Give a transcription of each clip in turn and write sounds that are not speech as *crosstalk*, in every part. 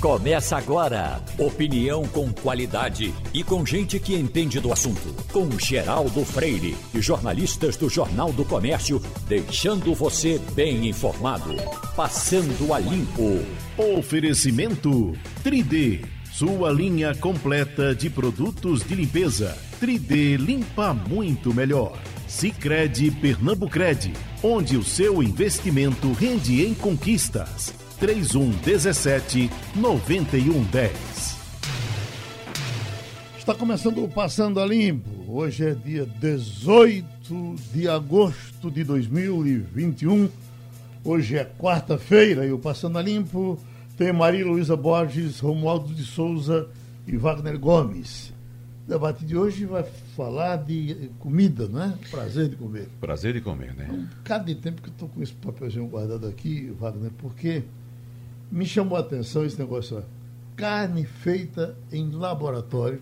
Começa agora. Opinião com qualidade e com gente que entende do assunto. Com Geraldo Freire e jornalistas do Jornal do Comércio, deixando você bem informado. Passando a limpo. Oferecimento 3D. Sua linha completa de produtos de limpeza. 3D limpa muito melhor. Sicredi Pernambucred, onde o seu investimento rende em conquistas. 3117 9110. Está começando o Passando a Limpo. Hoje é dia 18 de agosto de 2021. Hoje é quarta-feira e o Passando a Limpo tem Maria Luísa Borges, Romualdo de Souza e Wagner Gomes. O debate de hoje vai falar de comida, não é? Prazer de comer. Prazer de comer, né? Um cada de tempo que eu estou com esse papelzinho guardado aqui, Wagner, porque me chamou a atenção esse negócio, ó. carne feita em laboratório,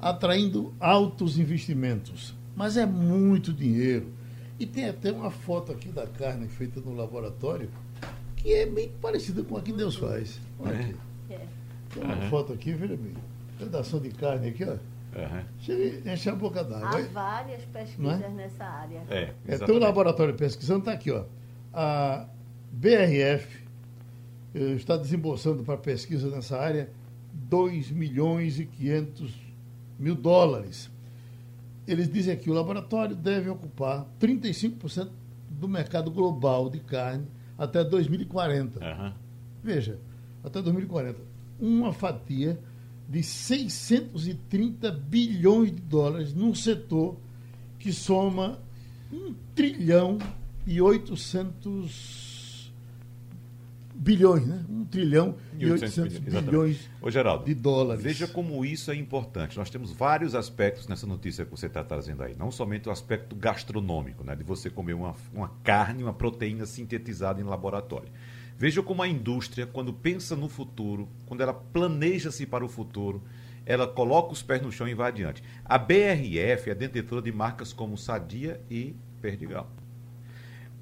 atraindo altos investimentos. Mas é muito dinheiro. E tem até uma foto aqui da carne feita no laboratório, que é bem parecida com a que Deus faz. Olha é. aqui. É. Tem uma uhum. foto aqui, veja bem. Pedação de carne aqui, ó. Uhum. Chega enche a boca d'água. Há várias pesquisas é? nessa área. É, é, tem um laboratório pesquisando, está aqui, ó. A BRF está desembolsando para pesquisa nessa área 2 milhões e 500 mil dólares. Eles dizem que o laboratório deve ocupar 35% do mercado global de carne até 2040. Uhum. Veja, até 2040. Uma fatia de 630 bilhões de dólares num setor que soma 1 trilhão e 800 bilhões, né? Um trilhão e 800 bilhões Ô, Geraldo, de dólares. Veja como isso é importante. Nós temos vários aspectos nessa notícia que você está trazendo aí. Não somente o aspecto gastronômico, né? de você comer uma, uma carne, uma proteína sintetizada em laboratório. Veja como a indústria, quando pensa no futuro, quando ela planeja-se para o futuro, ela coloca os pés no chão e vai adiante. A BRF é detentora de marcas como Sadia e Perdigal.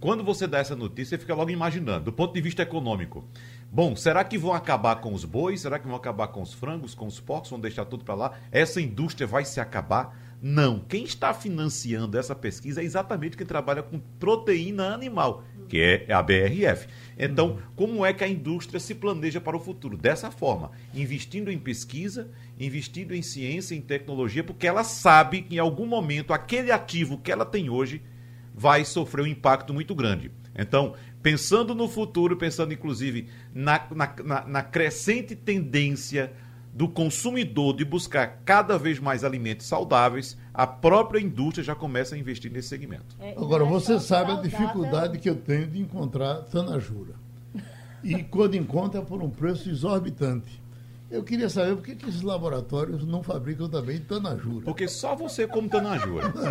Quando você dá essa notícia, você fica logo imaginando, do ponto de vista econômico. Bom, será que vão acabar com os bois? Será que vão acabar com os frangos, com os porcos? Vão deixar tudo para lá? Essa indústria vai se acabar? Não. Quem está financiando essa pesquisa é exatamente quem trabalha com proteína animal, que é a BRF. Então, como é que a indústria se planeja para o futuro? Dessa forma, investindo em pesquisa, investindo em ciência, em tecnologia, porque ela sabe que em algum momento aquele ativo que ela tem hoje vai sofrer um impacto muito grande. Então, pensando no futuro, pensando inclusive na, na, na, na crescente tendência do consumidor de buscar cada vez mais alimentos saudáveis, a própria indústria já começa a investir nesse segmento. É, Agora, você sabe saudável. a dificuldade que eu tenho de encontrar tanajura. E quando encontra é por um preço exorbitante. Eu queria saber por que, que esses laboratórios não fabricam também tanajura. Porque só você come tanajura. *laughs*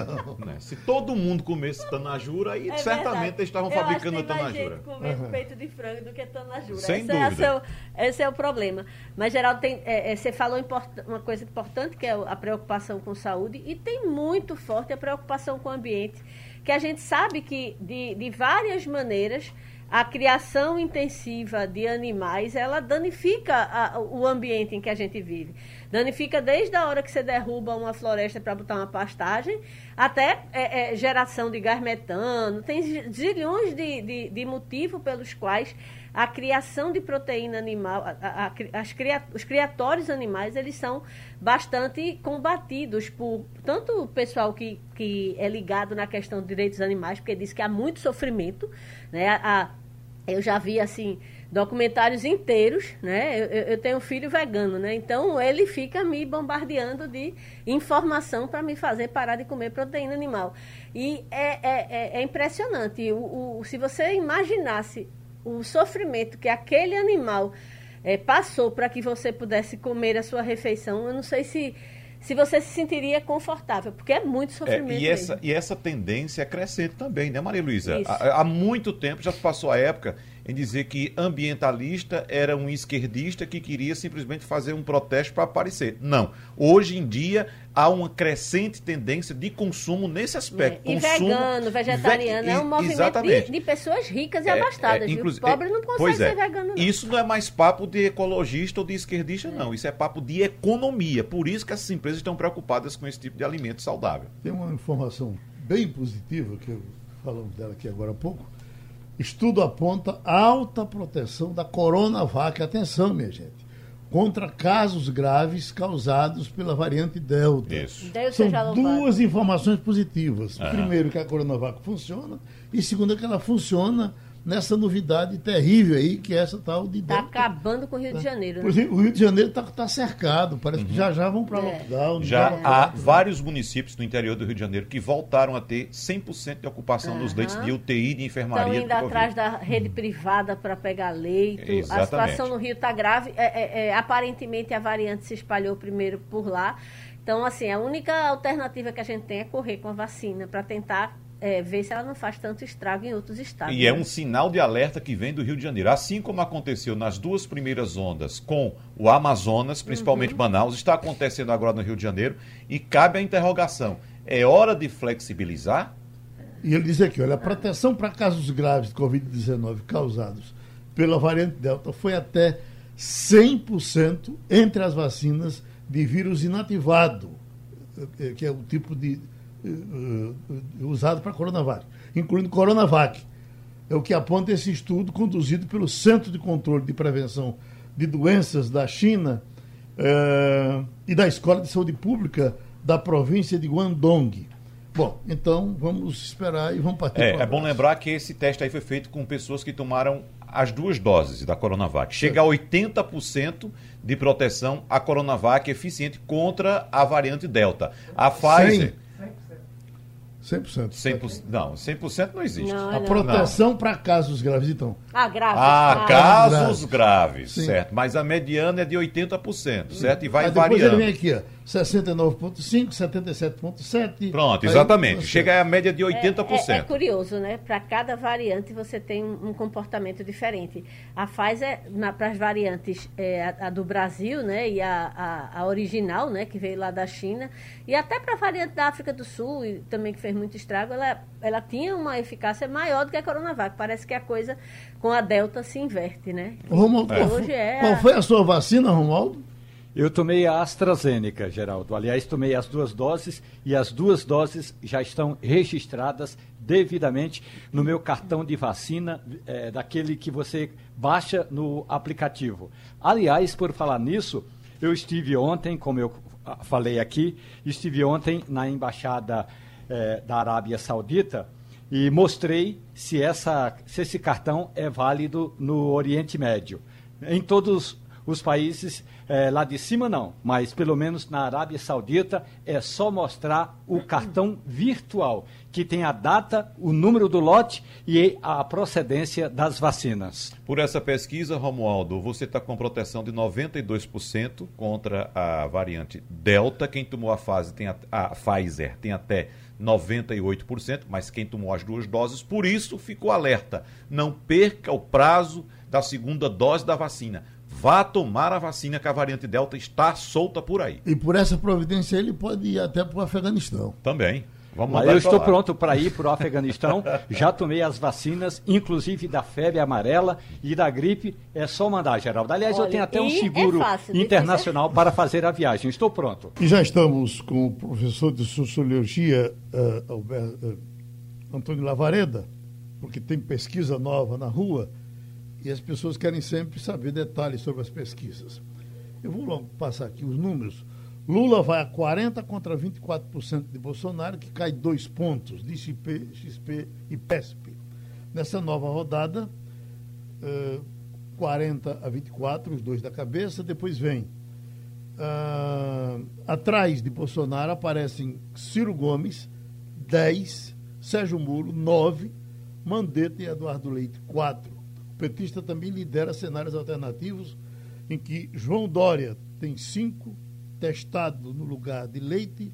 Né? Se todo mundo comesse tanajura, aí é certamente eles estavam fabricando acho que tanajura. Mais gente uhum. peito de frango do que tanajura. Sem esse dúvida. É seu, esse é o problema. Mas, Geraldo, tem, é, é, você falou uma coisa importante, que é a preocupação com saúde, e tem muito forte a preocupação com o ambiente, que a gente sabe que, de, de várias maneiras, a criação intensiva de animais, ela danifica a, o ambiente em que a gente vive. Danifica desde a hora que você derruba uma floresta para botar uma pastagem, até é, é, geração de gás metano. Tem zilhões de, de, de motivos pelos quais a criação de proteína animal, a, a, as cria, os criatórios animais, eles são bastante combatidos por tanto o pessoal que, que é ligado na questão de direitos animais, porque diz que há muito sofrimento, né? A, eu já vi assim documentários inteiros, né? Eu, eu, tenho um filho vegano, né? Então ele fica me bombardeando de informação para me fazer parar de comer proteína animal. E é, é, é, é impressionante. O, o, se você imaginasse o sofrimento que aquele animal é, passou para que você pudesse comer a sua refeição, eu não sei se se você se sentiria confortável, porque é muito sofrimento. É, e, essa, e essa tendência é crescente também, né, Maria Luísa? Há, há, muito tempo já passou a época em dizer que ambientalista era um esquerdista que queria simplesmente fazer um protesto para aparecer. Não. Hoje em dia há uma crescente tendência de consumo nesse aspecto. É. E consumo vegano, vegetariano, ve é um movimento de, de, pessoas ricas e é, abastadas. É, o pobre não consegue ser vegano. Não. Isso não é mais papo de ecologista ou de esquerdista, é. não. Isso é papo de economia. Por isso que essas empresas estão preocupadas com esse tipo de alimento saudável. Tem uma informação bem positiva, que falamos dela aqui agora há pouco. Estudo aponta alta proteção da Coronavac. Atenção, minha gente contra casos graves causados pela variante Delta. Isso. São duas informações positivas. Uhum. Primeiro, que a Coronavac funciona, e segundo, que ela funciona nessa novidade terrível aí, que é essa tal de. Está acabando com o Rio de Janeiro. Né? Por exemplo, o Rio de Janeiro está tá cercado, parece uhum. que já já vão para é. lockdown. Já há vários municípios no interior do Rio de Janeiro que voltaram a ter 100% de ocupação uhum. dos leitos de UTI de enfermaria. Estão indo atrás da rede privada para pegar leito. Exatamente. A situação no Rio está grave. É, é, é, aparentemente a variante se espalhou primeiro por lá. Então, assim, a única alternativa que a gente tem é correr com a vacina para tentar é, ver se ela não faz tanto estrago em outros estados. E é né? é um sinal de alerta que vem do Rio de Janeiro. Assim como aconteceu nas duas primeiras ondas com o Amazonas, principalmente uhum. Manaus, está acontecendo agora no Rio de Janeiro. E cabe a interrogação: é hora de flexibilizar? E ele diz aqui: olha, a proteção para casos graves de Covid-19 causados pela variante Delta foi até 100% entre as vacinas de vírus inativado, eh, que é o tipo de usado para Coronavac, incluindo Coronavac. É o que aponta esse estudo conduzido pelo Centro de Controle de Prevenção de Doenças da China uh, e da Escola de Saúde Pública da província de Guangdong. Bom, então vamos esperar e vamos partir. É, é bom lembrar que esse teste aí foi feito com pessoas que tomaram as duas doses da Coronavac. Chega a 80% de proteção a Coronavac eficiente contra a variante Delta. A Pfizer. 100%. 100%. Não, 100% não existe. Não, a não. proteção para casos graves, então. Ah, graves. Ah, ah casos graves, graves certo. Mas a mediana é de 80%, certo? E vai Aí depois variando. Ele vem aqui, ó. 69,5, 77,7. Pronto, exatamente. Aí, Chega a média de 80%. É, é, é curioso, né? Para cada variante você tem um, um, comportamento diferente. A Pfizer, para as variantes, é, a, a, do Brasil, né? E a, a, a, original, né? Que veio lá da China. E até para a variante da África do Sul, e também que fez muito estrago, ela, ela tinha uma eficácia maior do que a Coronavac. Parece que a coisa com a Delta se inverte, né? Romualdo, qual, hoje é qual foi a sua vacina, Romualdo? Eu tomei a AstraZeneca, Geraldo. Aliás, tomei as duas doses e as duas doses já estão registradas devidamente no meu cartão de vacina, é, daquele que você baixa no aplicativo. Aliás, por falar nisso, eu estive ontem, como eu falei aqui, estive ontem na embaixada é, da Arábia Saudita e mostrei se, essa, se esse cartão é válido no Oriente Médio. Em todos os países é, lá de cima não, mas pelo menos na Arábia Saudita é só mostrar o cartão virtual, que tem a data, o número do lote e a procedência das vacinas. Por essa pesquisa, Romualdo, você está com proteção de 92% contra a variante Delta. Quem tomou a fase tem a, a Pfizer tem até 98%, mas quem tomou as duas doses, por isso ficou alerta. Não perca o prazo da segunda dose da vacina vá tomar a vacina que a variante Delta está solta por aí. E por essa providência ele pode ir até para o Afeganistão. Também. Vamos eu estou pronto para ir para o Afeganistão. *laughs* Já tomei as vacinas, inclusive da febre amarela e da gripe. É só mandar, Geraldo. Aliás, Olha, eu tenho até um seguro é fácil, internacional para fazer a viagem. Estou pronto. E já estamos com o professor de Sociologia, uh, Alberto, uh, Antônio Lavareda, porque tem pesquisa nova na rua e as pessoas querem sempre saber detalhes sobre as pesquisas. Eu vou logo passar aqui os números. Lula vai a 40 contra 24% de Bolsonaro, que cai dois pontos de XP, XP e PESP. Nessa nova rodada, uh, 40 a 24, os dois da cabeça, depois vem. Uh, atrás de Bolsonaro aparecem Ciro Gomes, 10, Sérgio Moro, 9, Mandetta e Eduardo Leite, 4 petista também lidera cenários alternativos em que João Dória tem cinco, testado no lugar de Leite,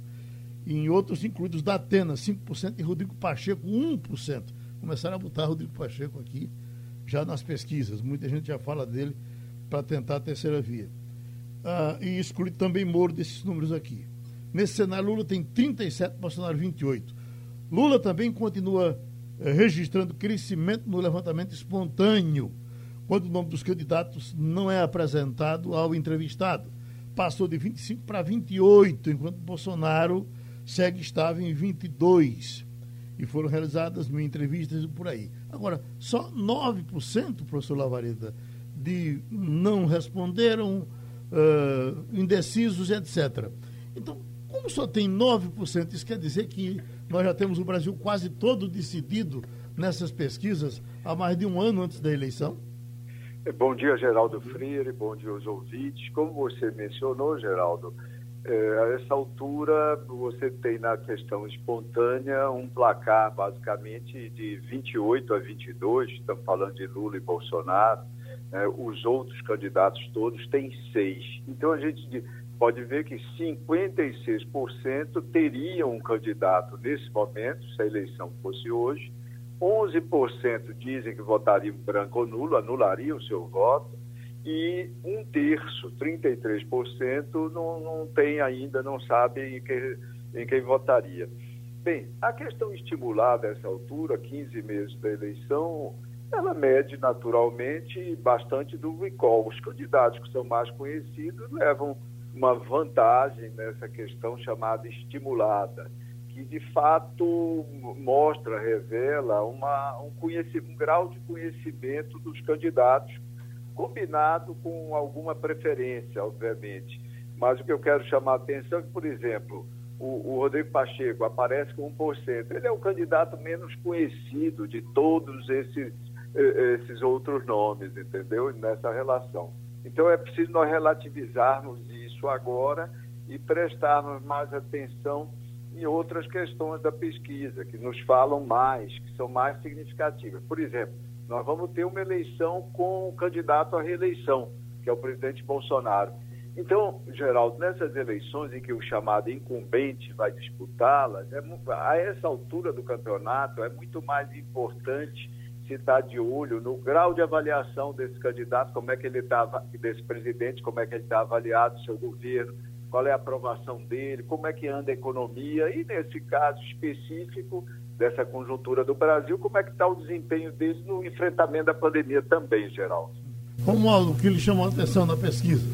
e em outros incluídos da Atena, 5%, e Rodrigo Pacheco, 1%. Começaram a botar Rodrigo Pacheco aqui já nas pesquisas. Muita gente já fala dele para tentar a terceira via. Ah, e exclui também Moro desses números aqui. Nesse cenário, Lula tem 37, Bolsonaro 28. Lula também continua registrando crescimento no levantamento espontâneo, quando o nome dos candidatos não é apresentado ao entrevistado. Passou de 25 para 28, enquanto Bolsonaro segue estável em 22. E foram realizadas mil entrevistas por aí. Agora, só 9%, professor Lavareda, de não responderam, uh, indecisos, etc. Então, como só tem 9%, isso quer dizer que nós já temos o Brasil quase todo decidido nessas pesquisas há mais de um ano antes da eleição? É, bom dia, Geraldo Freire, bom dia aos ouvintes. Como você mencionou, Geraldo, é, a essa altura você tem na questão espontânea um placar basicamente de 28 a 22, estamos falando de Lula e Bolsonaro, né? os outros candidatos todos têm seis. Então a gente pode ver que 56% teriam um candidato nesse momento, se a eleição fosse hoje, 11% dizem que votariam branco ou nulo, anulariam o seu voto, e um terço, 33%, não, não tem ainda, não sabe em quem, em quem votaria. Bem, a questão estimulada a essa altura, 15 meses da eleição, ela mede naturalmente bastante do recall. Os candidatos que são mais conhecidos levam uma vantagem nessa questão chamada estimulada, que de fato mostra, revela uma, um, um grau de conhecimento dos candidatos, combinado com alguma preferência, obviamente. Mas o que eu quero chamar a atenção é que, por exemplo, o, o Rodrigo Pacheco aparece com 1%. Ele é o candidato menos conhecido de todos esses, esses outros nomes, entendeu? Nessa relação. Então é preciso nós relativizarmos isso agora e prestarmos mais atenção em outras questões da pesquisa, que nos falam mais, que são mais significativas. Por exemplo, nós vamos ter uma eleição com o candidato à reeleição, que é o presidente Bolsonaro. Então, Geraldo, nessas eleições em que o chamado incumbente vai disputá-las, é, a essa altura do campeonato é muito mais importante se está de olho no grau de avaliação desse candidato, como é que ele está, desse presidente, como é que ele está avaliado, seu governo, qual é a aprovação dele, como é que anda a economia e, nesse caso específico dessa conjuntura do Brasil, como é que está o desempenho dele no enfrentamento da pandemia também, Geraldo. Romualdo, o que lhe chamou a atenção na pesquisa?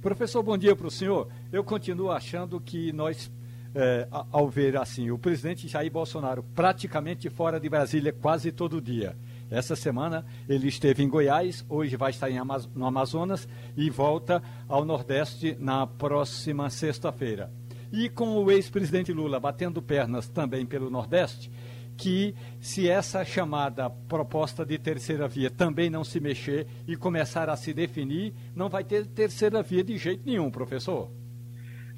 Professor, bom dia para o senhor. Eu continuo achando que nós é, ao ver assim o presidente Jair Bolsonaro praticamente fora de Brasília quase todo dia. Essa semana ele esteve em Goiás, hoje vai estar Amaz no Amazonas e volta ao Nordeste na próxima sexta-feira. E com o ex-presidente Lula batendo pernas também pelo Nordeste, que se essa chamada proposta de terceira via também não se mexer e começar a se definir, não vai ter terceira via de jeito nenhum, professor.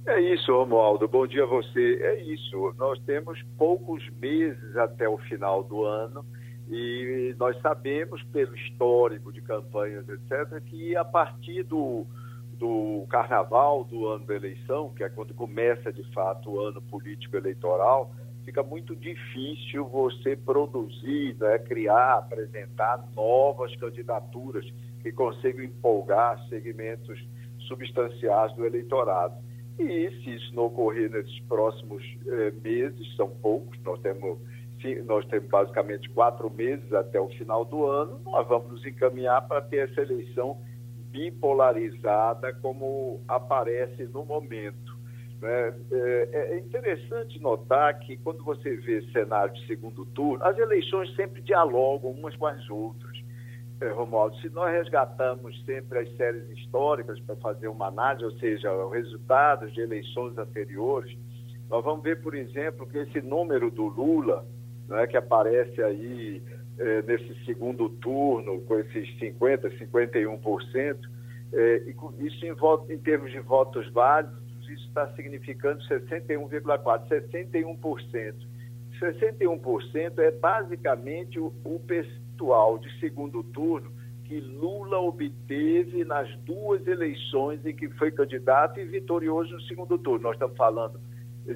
É isso, Romualdo. Bom dia a você. É isso. Nós temos poucos meses até o final do ano e nós sabemos, pelo histórico de campanhas, etc., que a partir do, do carnaval, do ano da eleição, que é quando começa de fato o ano político eleitoral, fica muito difícil você produzir, né, criar, apresentar novas candidaturas que consigam empolgar segmentos substanciais do eleitorado. E se isso não ocorrer nesses próximos eh, meses, são poucos, nós temos, nós temos basicamente quatro meses até o final do ano, nós vamos nos encaminhar para ter essa eleição bipolarizada como aparece no momento. Né? É, é interessante notar que quando você vê cenário de segundo turno, as eleições sempre dialogam umas com as outras. É, Romualdo, se nós resgatamos sempre as séries históricas para fazer uma análise, ou seja, os resultados de eleições anteriores, nós vamos ver, por exemplo, que esse número do Lula, né, que aparece aí é, nesse segundo turno, com esses 50%, 51%, é, e isso em, voto, em termos de votos válidos, isso está significando 61,4%, 61%. 61% é basicamente o, o percentual de segundo turno que Lula obteve nas duas eleições em que foi candidato e vitorioso no segundo turno. Nós estamos falando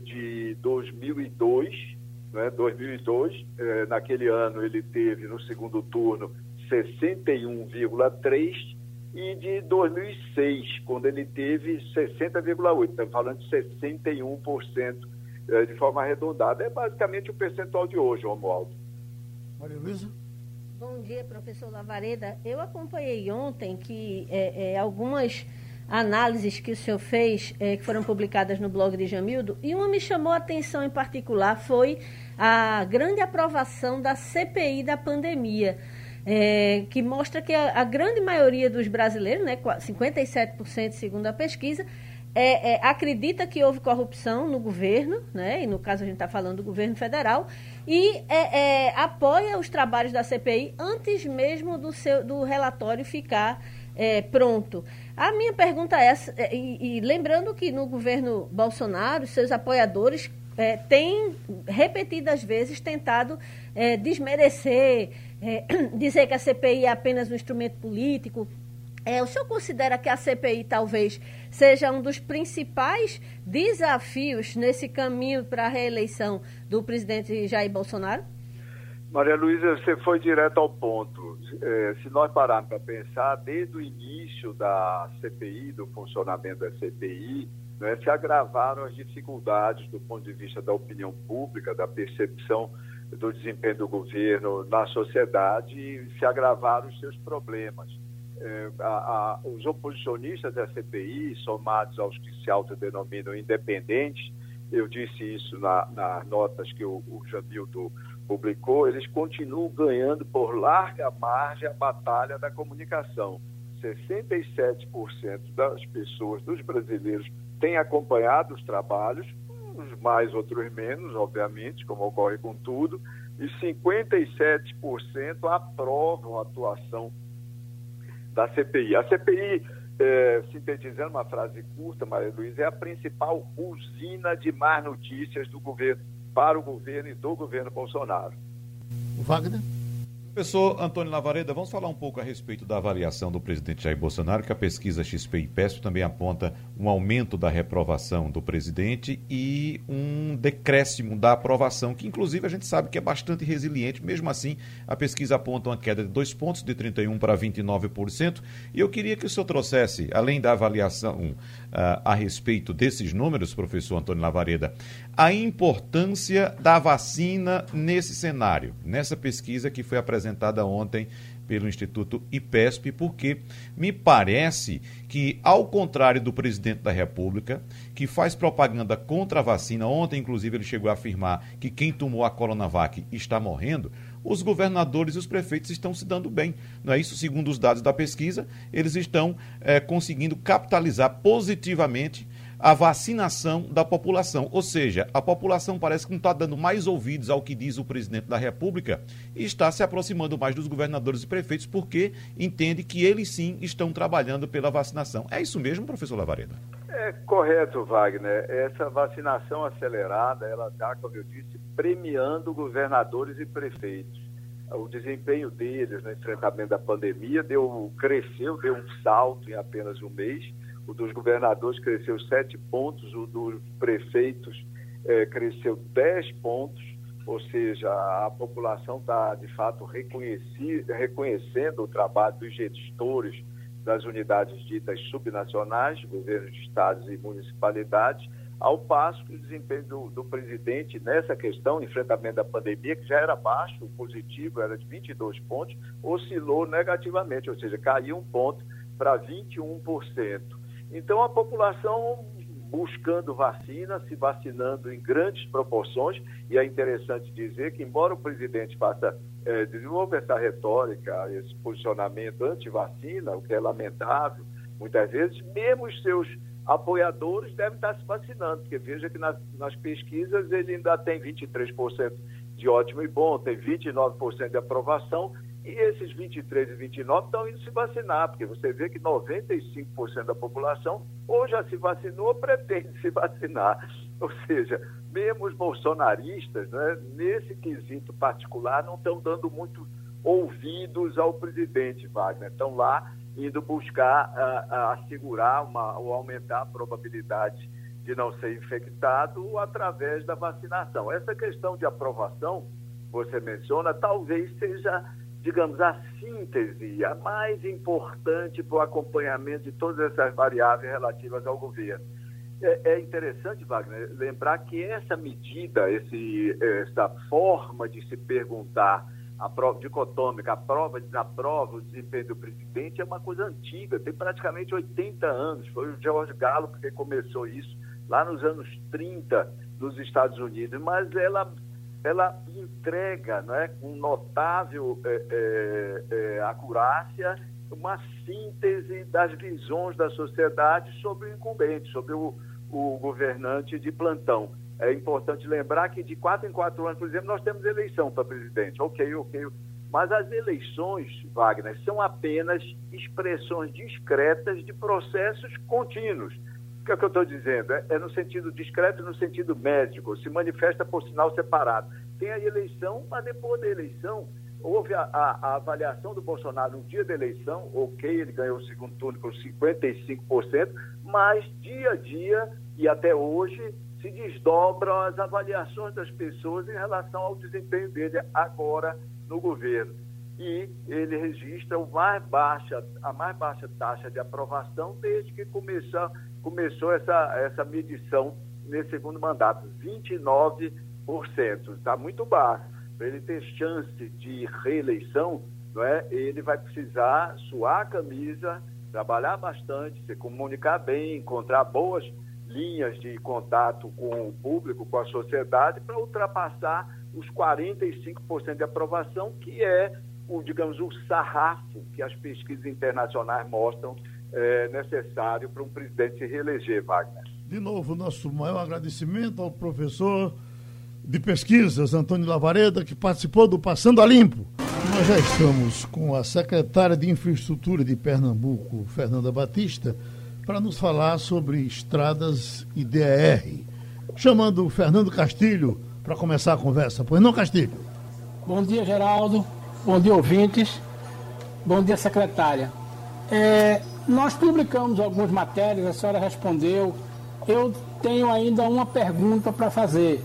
de 2002, né? 2002, eh, naquele ano ele teve no segundo turno 61,3% e de 2006, quando ele teve 60,8%. Estamos falando de 61% eh, de forma arredondada. É basicamente o percentual de hoje, Romualdo. Maria Luísa? Bom dia, professor Lavareda. Eu acompanhei ontem que é, é, algumas análises que o senhor fez, é, que foram publicadas no blog de Jamildo, e uma me chamou a atenção em particular foi a grande aprovação da CPI da pandemia. É, que mostra que a, a, grande maioria dos brasileiros, né, 57% segundo a pesquisa, é, é, acredita que houve corrupção no governo, né, e no caso a gente está falando do governo federal, e é, é, apoia os trabalhos da CPI antes mesmo do, seu, do relatório ficar é, pronto. A minha pergunta é essa, e, e lembrando que no governo Bolsonaro, seus apoiadores é, têm repetidas vezes tentado é, desmerecer, é, *clears throat* dizer que a CPI é apenas um instrumento político. É, o senhor considera que a CPI talvez seja um dos principais desafios nesse caminho para a reeleição do presidente Jair Bolsonaro? Maria Luísa, você foi direto ao ponto. É, se nós pararmos para pensar, desde o início da CPI, do funcionamento da CPI, né, se agravaram as dificuldades do ponto de vista da opinião pública, da percepção do desempenho do governo na sociedade e se agravaram os seus problemas. É, a, a, os oposicionistas da CPI, somados aos que se autodenominam independentes, eu disse isso na, nas notas que o, o Jamildo publicou, eles continuam ganhando por larga margem a batalha da comunicação. 67% das pessoas, dos brasileiros, têm acompanhado os trabalhos, uns mais, outros menos, obviamente, como ocorre com tudo, e 57% aprovam a atuação da CPI. A CPI, é, sintetizando uma frase curta, Maria Luísa, é a principal usina de más notícias do governo, para o governo e do governo Bolsonaro. Wagner? Professor Antônio Lavareda, vamos falar um pouco a respeito da avaliação do presidente Jair Bolsonaro, que a pesquisa XP e PESP também aponta um aumento da reprovação do presidente e um decréscimo da aprovação, que inclusive a gente sabe que é bastante resiliente. Mesmo assim, a pesquisa aponta uma queda de dois pontos, de 31% para 29%. E eu queria que o senhor trouxesse, além da avaliação uh, a respeito desses números, professor Antônio Lavareda, a importância da vacina nesse cenário, nessa pesquisa que foi apresentada ontem pelo Instituto IPESP, porque me parece que, ao contrário do presidente da República, que faz propaganda contra a vacina, ontem, inclusive, ele chegou a afirmar que quem tomou a Coronavac está morrendo, os governadores e os prefeitos estão se dando bem. Não é isso? Segundo os dados da pesquisa, eles estão é, conseguindo capitalizar positivamente a vacinação da população. Ou seja, a população parece que não está dando mais ouvidos ao que diz o presidente da República e está se aproximando mais dos governadores e prefeitos porque entende que eles sim estão trabalhando pela vacinação. É isso mesmo, professor Lavareda? É correto, Wagner. Essa vacinação acelerada, ela está, como eu disse, premiando governadores e prefeitos. O desempenho deles no enfrentamento da pandemia deu, cresceu, deu um salto em apenas um mês o dos governadores cresceu 7 pontos, o dos prefeitos eh, cresceu 10 pontos, ou seja, a população está, de fato, reconhecendo o trabalho dos gestores das unidades ditas subnacionais, governos de estados e municipalidades, ao passo que o desempenho do, do, presidente nessa questão, enfrentamento da pandemia, que já era baixo, positivo era de 22 pontos, oscilou negativamente, ou seja, caiu um ponto para 21%. Então, a população buscando vacina, se vacinando em grandes proporções, e é interessante dizer que, embora o presidente faça desenvolver essa retórica, esse posicionamento anti-vacina, o que é lamentável, muitas vezes, mesmo os seus apoiadores devem estar se vacinando, porque veja que nas, nas pesquisas ele ainda tem 23% de ótimo e bom, tem 29% de aprovação e esses 23 e 29 estão indo se vacinar, porque você vê que 95% da população ou já se vacinou ou pretende *laughs* se vacinar. Ou seja, mesmo os bolsonaristas, né, nesse quesito particular, não estão dando muito ouvidos ao presidente Wagner. Estão lá indo buscar uh, assegurar uma, ou aumentar a probabilidade de não ser infectado através da vacinação. Essa questão de aprovação, você menciona, talvez seja digamos, a síntese, a mais importante para o acompanhamento de todas essas variáveis relativas ao governo. É, é interessante, Wagner, lembrar que essa medida, esse, essa forma de se perguntar a prova dicotômica, a prova desaprova o desempenho do presidente é uma coisa antiga, tem praticamente 80 anos. Foi o George Gallup que começou isso lá nos anos 30 nos Estados Unidos, mas ela, ela entrega né, com notável é, é, é, acurácia uma síntese das visões da sociedade sobre o incumbente, sobre o, o governante de plantão. É importante lembrar que de quatro em quatro anos, por exemplo, nós temos eleição para presidente. Ok, ok. Mas as eleições, Wagner, são apenas expressões discretas de processos contínuos. O que é que eu estou dizendo? É, é, no sentido discreto no sentido médico, se manifesta por sinal separado. Tem a eleição, mas depois da eleição, houve a, a, a, avaliação do Bolsonaro no dia da eleição, ok, ele ganhou o segundo turno com 55%, mas dia a dia e até hoje se desdobram as avaliações das pessoas em relação ao desempenho dele agora no governo. E ele registra o mais baixa, a mais baixa taxa de aprovação desde que começou, começou essa, essa medição nesse segundo mandato, 29%. Está muito baixo. Para ele ter chance de reeleição, não é? ele vai precisar suar a camisa, trabalhar bastante, se comunicar bem, encontrar boas linhas de contato com o público, com a sociedade, para ultrapassar os 45% de aprovação, que é o, digamos, o sarrafo que as pesquisas internacionais mostram é, necessário para um presidente se reeleger, Wagner. De novo, nosso maior agradecimento ao professor de pesquisas, Antônio Lavareda, que participou do Passando a Limpo. Nós já estamos com a secretária de Infraestrutura de Pernambuco, Fernanda Batista, para nos falar sobre estradas e DER. Chamando o Fernando Castilho para começar a conversa. Pois não, Castilho? Bom dia, Geraldo. Bom dia, ouvintes. Bom dia, secretária. É, nós publicamos algumas matérias, a senhora respondeu. Eu tenho ainda uma pergunta para fazer.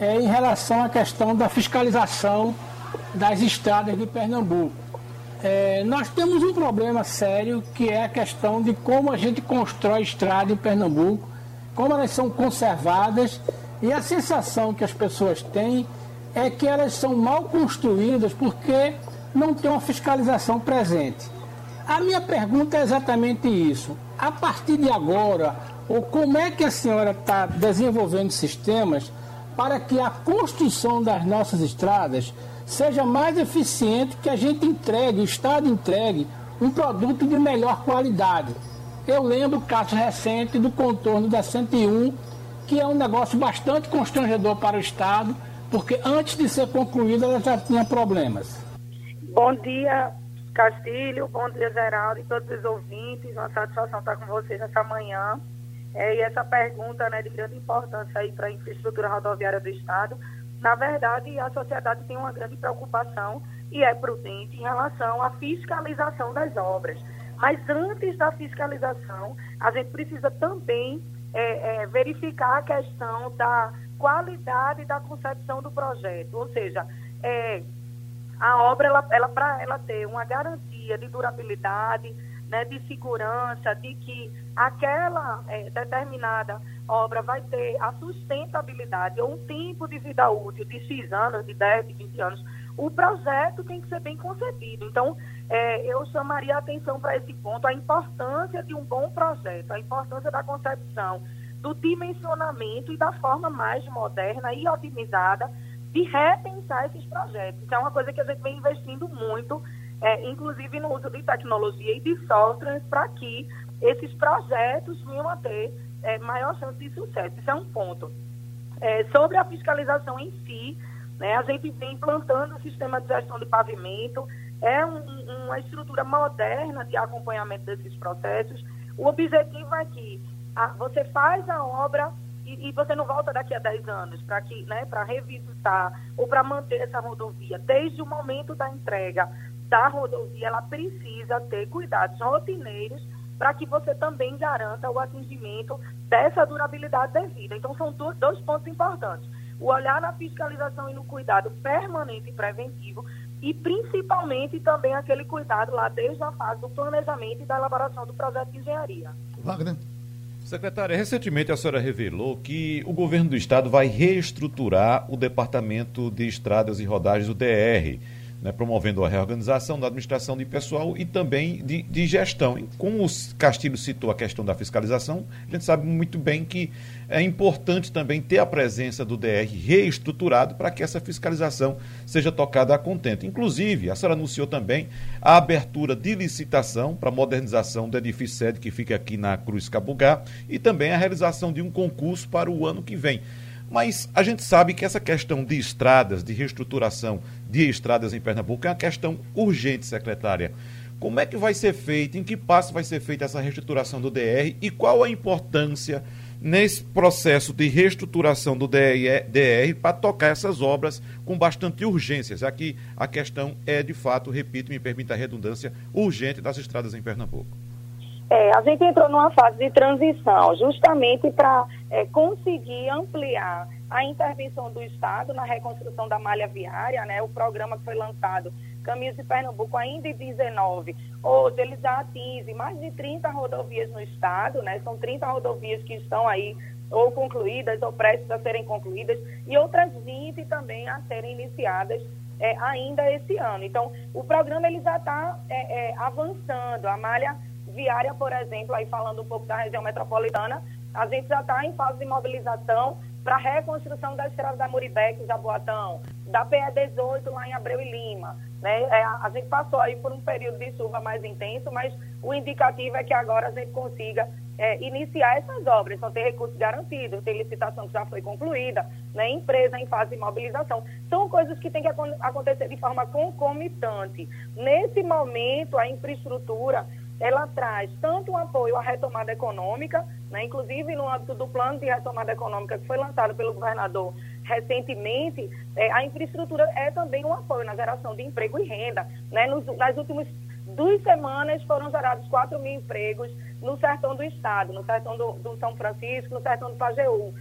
É em relação à questão da fiscalização das estradas de Pernambuco. É, nós temos um problema sério que é a questão de como a gente constrói estrada em Pernambuco, como elas são conservadas e a sensação que as pessoas têm é que elas são mal construídas porque não tem uma fiscalização presente. A minha pergunta é exatamente isso. A partir de agora, ou como é que a senhora está desenvolvendo sistemas para que a construção das nossas estradas seja mais eficiente, que a gente entregue, o Estado entregue, um produto de melhor qualidade. Eu lembro casos recentes do contorno da 101, que é um negócio bastante constrangedor para o Estado, porque antes de ser concluída ela já tinha problemas. Bom dia, Castilho, bom dia, Geraldo e todos os ouvintes. Uma satisfação estar com vocês nessa manhã. É, e essa pergunta né, de grande importância aí para a infraestrutura rodoviária do Estado, na verdade, a sociedade tem uma grande preocupação e é prudente em relação à fiscalização das obras. Mas antes da fiscalização, a gente precisa também é, é, verificar a questão da qualidade da concepção do projeto. Ou seja, é, a obra, ela, ela para ela ter uma garantia de durabilidade, né, de segurança, de que aquela é, determinada obra vai ter a sustentabilidade ou um tempo de vida útil de X anos, de 10, de 20 anos, o projeto tem que ser bem concebido. Então, é, eu chamaria a atenção para esse ponto, a importância de um bom projeto, a importância da concepção, do dimensionamento e da forma mais moderna e otimizada de repensar esses projetos. Isso é uma coisa que a gente vem investindo muito, é, inclusive no uso de tecnologia e de softwares, para que esses projetos venham a ter é, maior chance de sucesso. Isso é um ponto. É, sobre a fiscalização em si, né, a gente vem implantando o sistema de gestão de pavimento, é um, uma estrutura moderna de acompanhamento desses processos. O objetivo é que você faz a obra e, e, você não volta daqui a 10 anos para né, revisitar ou para manter essa rodovia. Desde o momento da entrega da rodovia, ela precisa ter cuidados rotineiros para que você também garanta o atingimento dessa durabilidade devida. Então, são dois pontos importantes. O olhar na fiscalização e no cuidado permanente e preventivo, e principalmente também aquele cuidado lá desde a fase do planejamento e da elaboração do projeto de engenharia. Wagner. Secretária, recentemente a senhora revelou que o governo do estado vai reestruturar o Departamento de Estradas e Rodagens, o DR né, promovendo a reorganização da administração de pessoal e também de, de gestão. Como o Castilho citou a questão da fiscalização, a gente sabe muito bem que é importante também ter a presença do DR reestruturado para que essa fiscalização seja tocada a contento. Inclusive, a senhora anunciou também a abertura de licitação para a modernização do edifício sede que fica aqui na Cruz Cabugá e também a realização de um concurso para o ano que vem. Mas a gente sabe que essa questão de estradas, de reestruturação de estradas em Pernambuco é uma questão urgente, secretária. Como é que vai ser feito, em que passo vai ser feita essa reestruturação do DR e qual a importância nesse processo de reestruturação do DR, DR para tocar essas obras com bastante urgência, já que a questão é, de fato, repito, me permita a redundância, urgente das estradas em Pernambuco? É, a gente entrou numa fase de transição, justamente para é, conseguir ampliar a intervenção do Estado na reconstrução da malha viária, né? O programa que foi lançado, Caminhos de Pernambuco, ainda em 19, hoje ele já atinge mais de 30 rodovias no Estado, né? São 30 rodovias que estão aí ou concluídas ou prestes a serem concluídas e outras 20 também a serem iniciadas é, ainda esse ano. Então, o programa ele já está é, é, avançando, a malha viária, por exemplo, aí falando um pouco da região metropolitana, a gente já está em fase de mobilização para a reconstrução da estrada da Muribeque, Jaboatão, da PE 18 lá em Abreu e Lima. Né? É, a gente passou aí por um período de chuva mais intenso, mas o indicativo é que agora a gente consiga é, iniciar essas obras. Então, tem recursos garantidos, tem licitação que já foi concluída, né? empresa em fase de mobilização. São coisas que têm que acontecer de forma concomitante. Nesse momento, a infraestrutura ela traz tanto um apoio à retomada econômica, né, inclusive no âmbito do plano de retomada econômica que foi lançado pelo governador recentemente, é, a infraestrutura é também um apoio na geração de emprego e renda. Né? Nos, nas últimas duas semanas foram gerados 4 mil empregos no sertão do estado, no sertão do, do São Francisco, no sertão do Pajeú,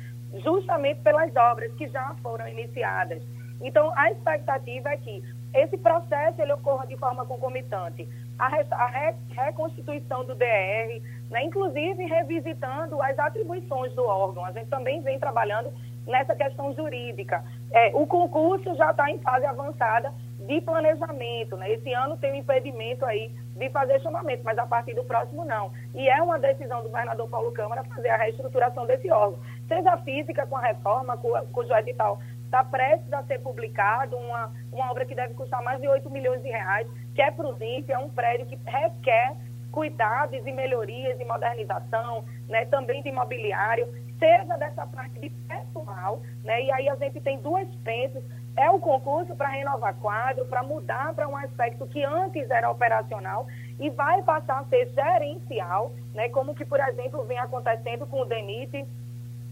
justamente pelas obras que já foram iniciadas. Então, a expectativa é que esse processo ele ocorra de forma concomitante a, re, a re, reconstituição do DR, né, inclusive revisitando as atribuições do órgão. A gente também vem trabalhando nessa questão jurídica. É, o concurso já está em fase avançada de planejamento. Né? Esse ano tem um impedimento aí de fazer chamamento, mas a partir do próximo não. E é uma decisão do governador Paulo Câmara fazer a reestruturação desse órgão, seja física com a reforma, cujo edital está prestes a ser publicado, uma, uma obra que deve custar mais de 8 milhões de reais, que é prudente, é um prédio que requer cuidados e melhorias e modernização, né, também de imobiliário, seja dessa parte de pessoal, né, e aí a gente tem duas frentes, é o concurso para renovar quadro, para mudar para um aspecto que antes era operacional e vai passar a ser gerencial, né, como que, por exemplo, vem acontecendo com o DENIT,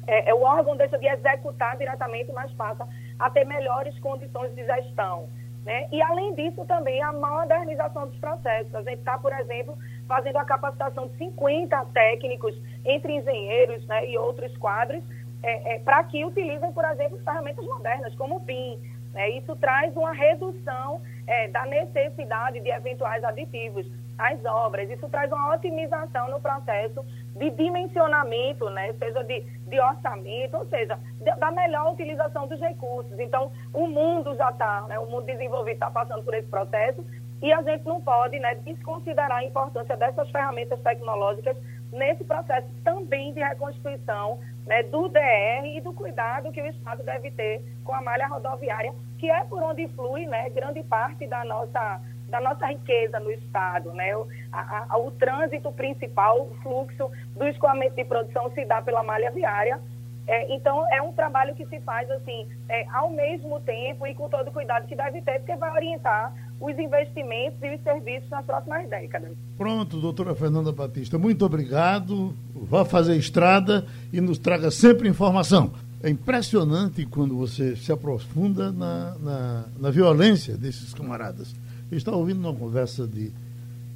é, é, o órgão deixa de executar diretamente, mas passa a ter melhores condições de gestão. Né? E, além disso, também a modernização dos processos. A gente está, por exemplo, fazendo a capacitação de 50 técnicos, entre engenheiros né, e outros quadros, é, é, para que utilizem, por exemplo, ferramentas modernas, como o BIM. Né? Isso traz uma redução é, da necessidade de eventuais aditivos às obras. Isso traz uma otimização no processo de dimensionamento, né? seja de, de orçamento, ou seja, de, da melhor utilização dos recursos. Então, o mundo já está, né? o mundo desenvolvido está passando por esse processo e a gente não pode né, desconsiderar a importância dessas ferramentas tecnológicas nesse processo também de reconstituição né, do DR e do cuidado que o Estado deve ter com a malha rodoviária, que é por onde flui né, grande parte da nossa da nossa riqueza no Estado. Né? O, a, a, o trânsito principal, o fluxo do escoamento de produção se dá pela malha viária. É, então, é um trabalho que se faz assim, é, ao mesmo tempo e com todo o cuidado que deve ter, porque vai orientar os investimentos e os serviços nas próximas décadas. Pronto, doutora Fernanda Batista, muito obrigado. Vá fazer estrada e nos traga sempre informação. É impressionante quando você se aprofunda na, na, na violência desses camaradas. Eu estava ouvindo uma conversa de,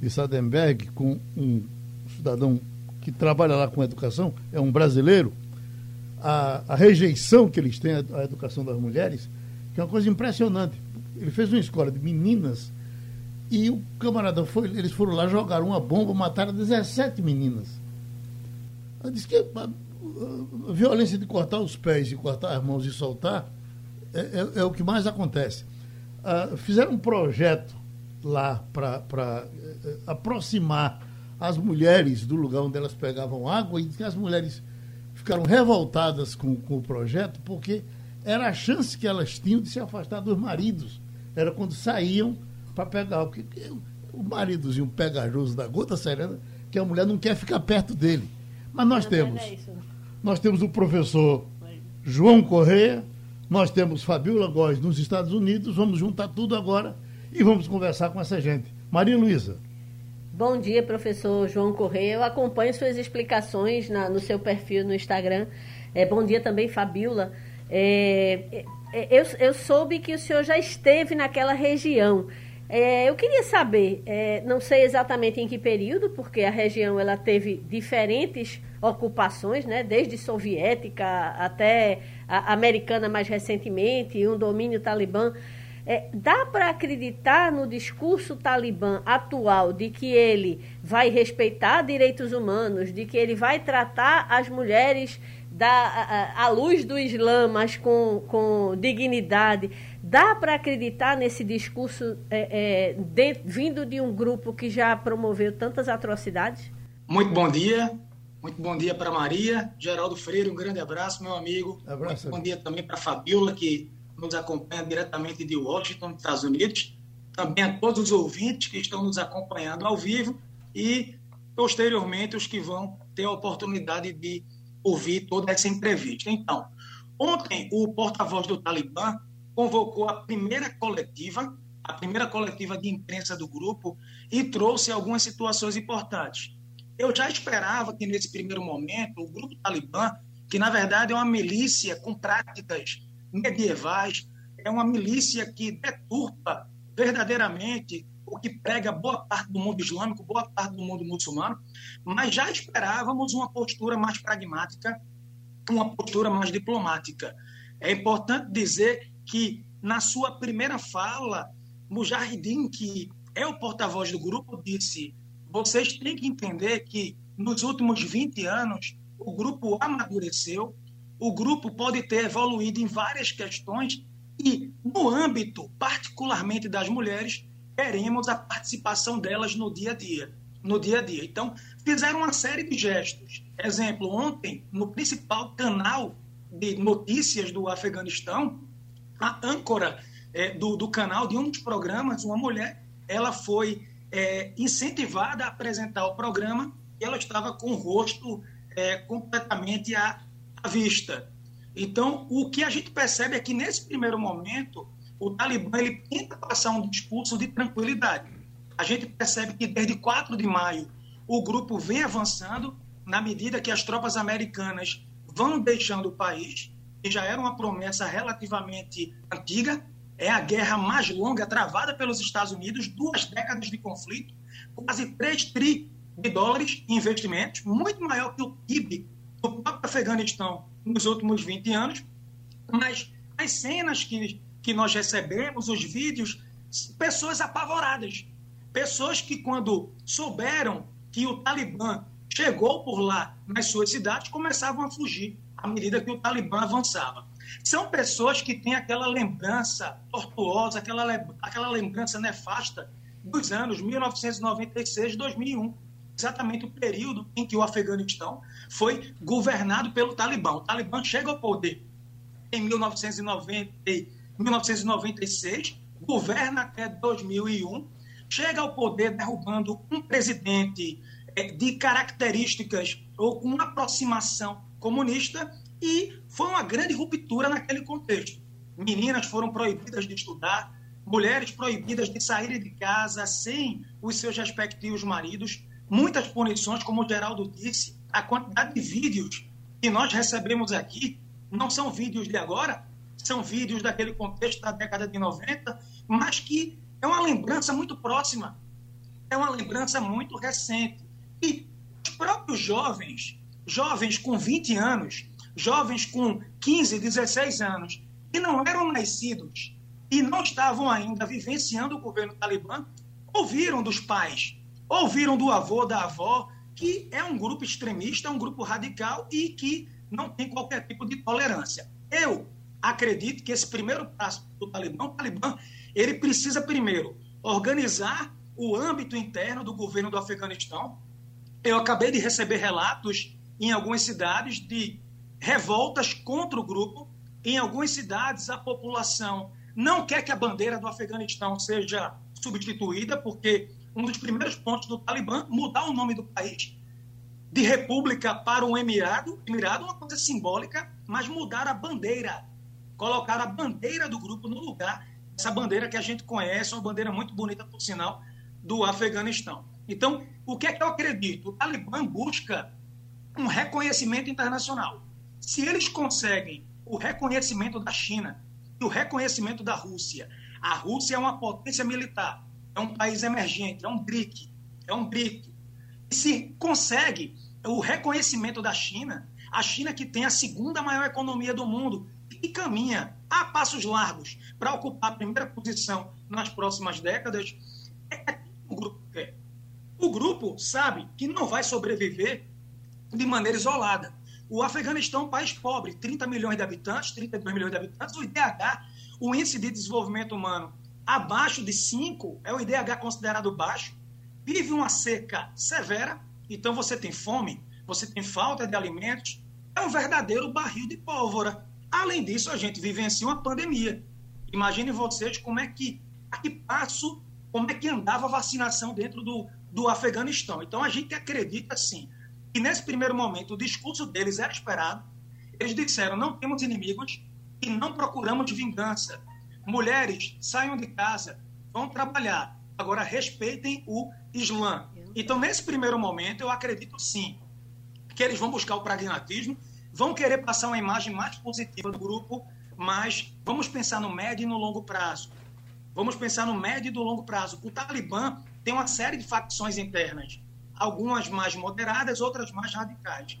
de Sadenberg com um cidadão que trabalha lá com educação, é um brasileiro, a, a rejeição que eles têm à, educação das mulheres, que é uma coisa impressionante. ele fez uma escola de meninas e o camarada foi, eles foram lá, jogaram uma bomba, mataram 17 meninas. Ela disse que a, a, violência de cortar os pés, e cortar as mãos e soltar é, é, é o que mais acontece. Uh, fizeram um projeto lá para uh, aproximar as mulheres do lugar onde elas pegavam água e as mulheres ficaram revoltadas com, com o projeto porque era a chance que elas tinham de se afastar dos maridos. Era quando saíam para pegar. Porque o maridozinho pegajoso da gota serena, que a mulher não quer ficar perto dele. Mas nós não temos. É nós temos o professor João Correia, nós temos Fabiola Góes nos Estados Unidos, vamos juntar tudo agora e vamos conversar com essa gente. Maria Luísa. Bom dia, professor João Correia. Eu acompanho suas explicações na, no seu perfil no Instagram. É, bom dia também, Fabiola. É, é, eu, eu soube que o senhor já esteve naquela região. É, eu queria saber, é, não sei exatamente em que período, porque a região ela teve diferentes ocupações, né, desde soviética até americana mais recentemente, um domínio talibã. É, dá para acreditar no discurso talibã atual de que ele vai respeitar direitos humanos, de que ele vai tratar as mulheres da, à luz do Islã, mas com, com dignidade? Dá para acreditar nesse discurso é, é, de, vindo de um grupo que já promoveu tantas atrocidades? Muito bom dia. Muito bom dia para Maria, Geraldo Freire, um grande abraço, meu amigo. Abraço. Muito bom dia também para Fabiola, que nos acompanha diretamente de Washington, Estados Unidos. Também a todos os ouvintes que estão nos acompanhando ao vivo e, posteriormente, os que vão ter a oportunidade de ouvir toda essa entrevista. Então, ontem o porta-voz do Talibã convocou a primeira coletiva, a primeira coletiva de imprensa do grupo e trouxe algumas situações importantes. Eu já esperava que nesse primeiro momento o grupo Talibã, que na verdade é uma milícia com práticas medievais, é uma milícia que deturpa verdadeiramente o que prega boa parte do mundo islâmico, boa parte do mundo muçulmano, mas já esperávamos uma postura mais pragmática, uma postura mais diplomática. É importante dizer que, na sua primeira fala, Mujahideen, que é o porta-voz do grupo, disse: vocês têm que entender que nos últimos 20 anos o grupo amadureceu, o grupo pode ter evoluído em várias questões e, no âmbito particularmente das mulheres, queremos a participação delas no dia a dia. No dia a dia. Então, fizeram uma série de gestos. Exemplo, ontem, no principal canal de notícias do Afeganistão, a âncora é, do, do canal de um dos programas, uma mulher, ela foi é, incentivada a apresentar o programa e ela estava com o rosto é, completamente à, à vista. Então, o que a gente percebe é que, nesse primeiro momento, o Talibã ele tenta passar um discurso de tranquilidade. A gente percebe que, desde 4 de maio, o grupo vem avançando na medida que as tropas americanas vão deixando o país que já era uma promessa relativamente antiga, é a guerra mais longa travada pelos Estados Unidos, duas décadas de conflito, quase 3 tri de dólares em investimentos, muito maior que o PIB do próprio Afeganistão nos últimos 20 anos. Mas as cenas que, que nós recebemos, os vídeos, pessoas apavoradas. Pessoas que, quando souberam que o Talibã chegou por lá nas suas cidades, começavam a fugir à medida que o Talibã avançava. São pessoas que têm aquela lembrança tortuosa, aquela, aquela lembrança nefasta dos anos 1996 e 2001, exatamente o período em que o Afeganistão foi governado pelo Talibã. O Talibã chega ao poder em 1990, 1996, governa até 2001, chega ao poder derrubando um presidente é, de características ou com uma aproximação comunista e foi uma grande ruptura naquele contexto. Meninas foram proibidas de estudar, mulheres proibidas de sair de casa sem os seus respectivos maridos, muitas punições, como o Geraldo disse, a quantidade de vídeos que nós recebemos aqui não são vídeos de agora, são vídeos daquele contexto da década de 90, mas que é uma lembrança muito próxima, é uma lembrança muito recente. E os próprios jovens jovens com 20 anos, jovens com 15, 16 anos, que não eram nascidos e não estavam ainda vivenciando o governo talibã, ouviram dos pais, ouviram do avô, da avó, que é um grupo extremista, um grupo radical e que não tem qualquer tipo de tolerância. Eu acredito que esse primeiro passo do Talibã, o Talibã, ele precisa primeiro organizar o âmbito interno do governo do Afeganistão. Eu acabei de receber relatos em algumas cidades de revoltas contra o grupo. Em algumas cidades, a população não quer que a bandeira do Afeganistão seja substituída, porque um dos primeiros pontos do Talibã mudar o nome do país de república para um emirado, emirado é uma coisa simbólica, mas mudar a bandeira, colocar a bandeira do grupo no lugar essa bandeira que a gente conhece, uma bandeira muito bonita, por sinal, do Afeganistão. Então, o que é que eu acredito? O Talibã busca um reconhecimento internacional. Se eles conseguem o reconhecimento da China e o reconhecimento da Rússia, a Rússia é uma potência militar, é um país emergente, é um BRIC, é um BRIC. E se consegue o reconhecimento da China, a China que tem a segunda maior economia do mundo e caminha a passos largos para ocupar a primeira posição nas próximas décadas, é o grupo quer. O grupo sabe que não vai sobreviver de maneira isolada. O Afeganistão é um país pobre, 30 milhões de habitantes, 32 milhões de habitantes. O IDH, o Índice de Desenvolvimento Humano, abaixo de 5, é o IDH considerado baixo. Vive uma seca severa, então você tem fome, você tem falta de alimentos. É um verdadeiro barril de pólvora. Além disso, a gente vivencia uma pandemia. Imaginem vocês como é que, a que passo, como é que andava a vacinação dentro do, do Afeganistão. Então, a gente acredita, sim, que nesse primeiro momento o discurso deles era esperado. Eles disseram: não temos inimigos e não procuramos vingança. Mulheres, saiam de casa, vão trabalhar. Agora, respeitem o Islã. Então, nesse primeiro momento, eu acredito sim que eles vão buscar o pragmatismo, vão querer passar uma imagem mais positiva do grupo, mas vamos pensar no médio e no longo prazo. Vamos pensar no médio e no longo prazo. O Talibã tem uma série de facções internas algumas mais moderadas, outras mais radicais.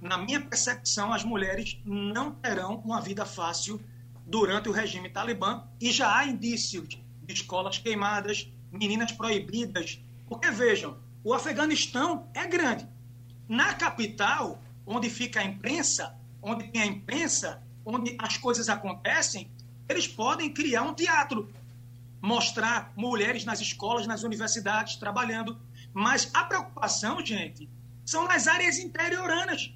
Na minha percepção, as mulheres não terão uma vida fácil durante o regime talibã e já há indícios de escolas queimadas, meninas proibidas. Porque vejam, o Afeganistão é grande. Na capital, onde fica a imprensa, onde tem a imprensa, onde as coisas acontecem, eles podem criar um teatro, mostrar mulheres nas escolas, nas universidades trabalhando, mas a preocupação, gente, são nas áreas interioranas,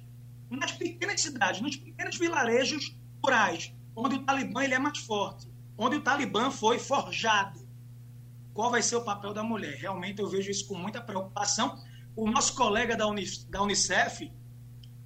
nas pequenas cidades, nos pequenos vilarejos rurais, onde o Talibã ele é mais forte, onde o Talibã foi forjado. Qual vai ser o papel da mulher? Realmente eu vejo isso com muita preocupação. O nosso colega da, Unicef,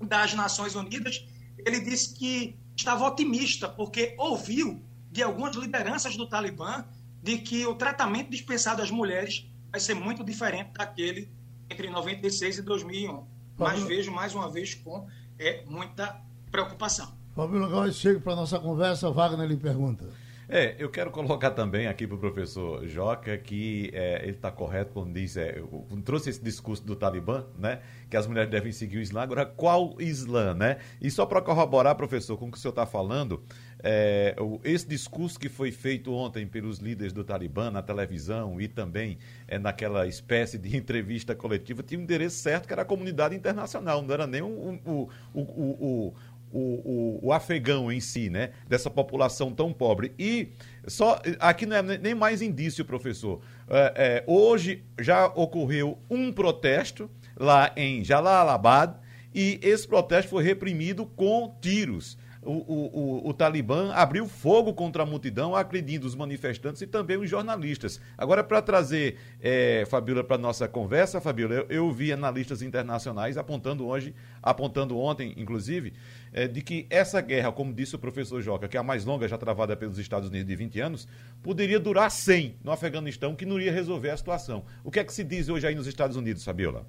das Nações Unidas, ele disse que estava otimista, porque ouviu de algumas lideranças do Talibã de que o tratamento dispensado às mulheres vai ser muito diferente daquele entre 96 e 2001. Mas vejo mais uma vez com é, muita preocupação. Fabio agora chega para nossa conversa, Wagner lhe pergunta. É, eu quero colocar também aqui para o professor Joca que é, ele está correto quando diz, é, trouxe esse discurso do Talibã, né? Que as mulheres devem seguir o Islã. Agora, qual Islã, né? E só para corroborar, professor, com o que o senhor está falando, é, esse discurso que foi feito ontem pelos líderes do Talibã na televisão e também é, naquela espécie de *laughs* entrevista coletiva tinha um endereço certo que era a comunidade internacional, não era nem o, o, o, o o, o, o, afegão em si, né? Dessa população tão pobre. E só aqui não é nem mais indício, professor. É, é, hoje já ocorreu um protesto lá em Jalalabad e esse protesto foi reprimido com tiros o, o, o, Talibã abriu fogo contra a multidão, agredindo os manifestantes e também os jornalistas. Agora, para trazer, é, Fabíola, para nossa conversa, Fabíola, eu, eu, vi analistas internacionais apontando hoje, apontando ontem, inclusive, é, de que essa guerra, como disse o professor Joca, que é a mais longa já travada pelos Estados Unidos de 20 anos, poderia durar 100 no Afeganistão, que não iria resolver a situação. O que é que se diz hoje aí nos Estados Unidos, Fabíola?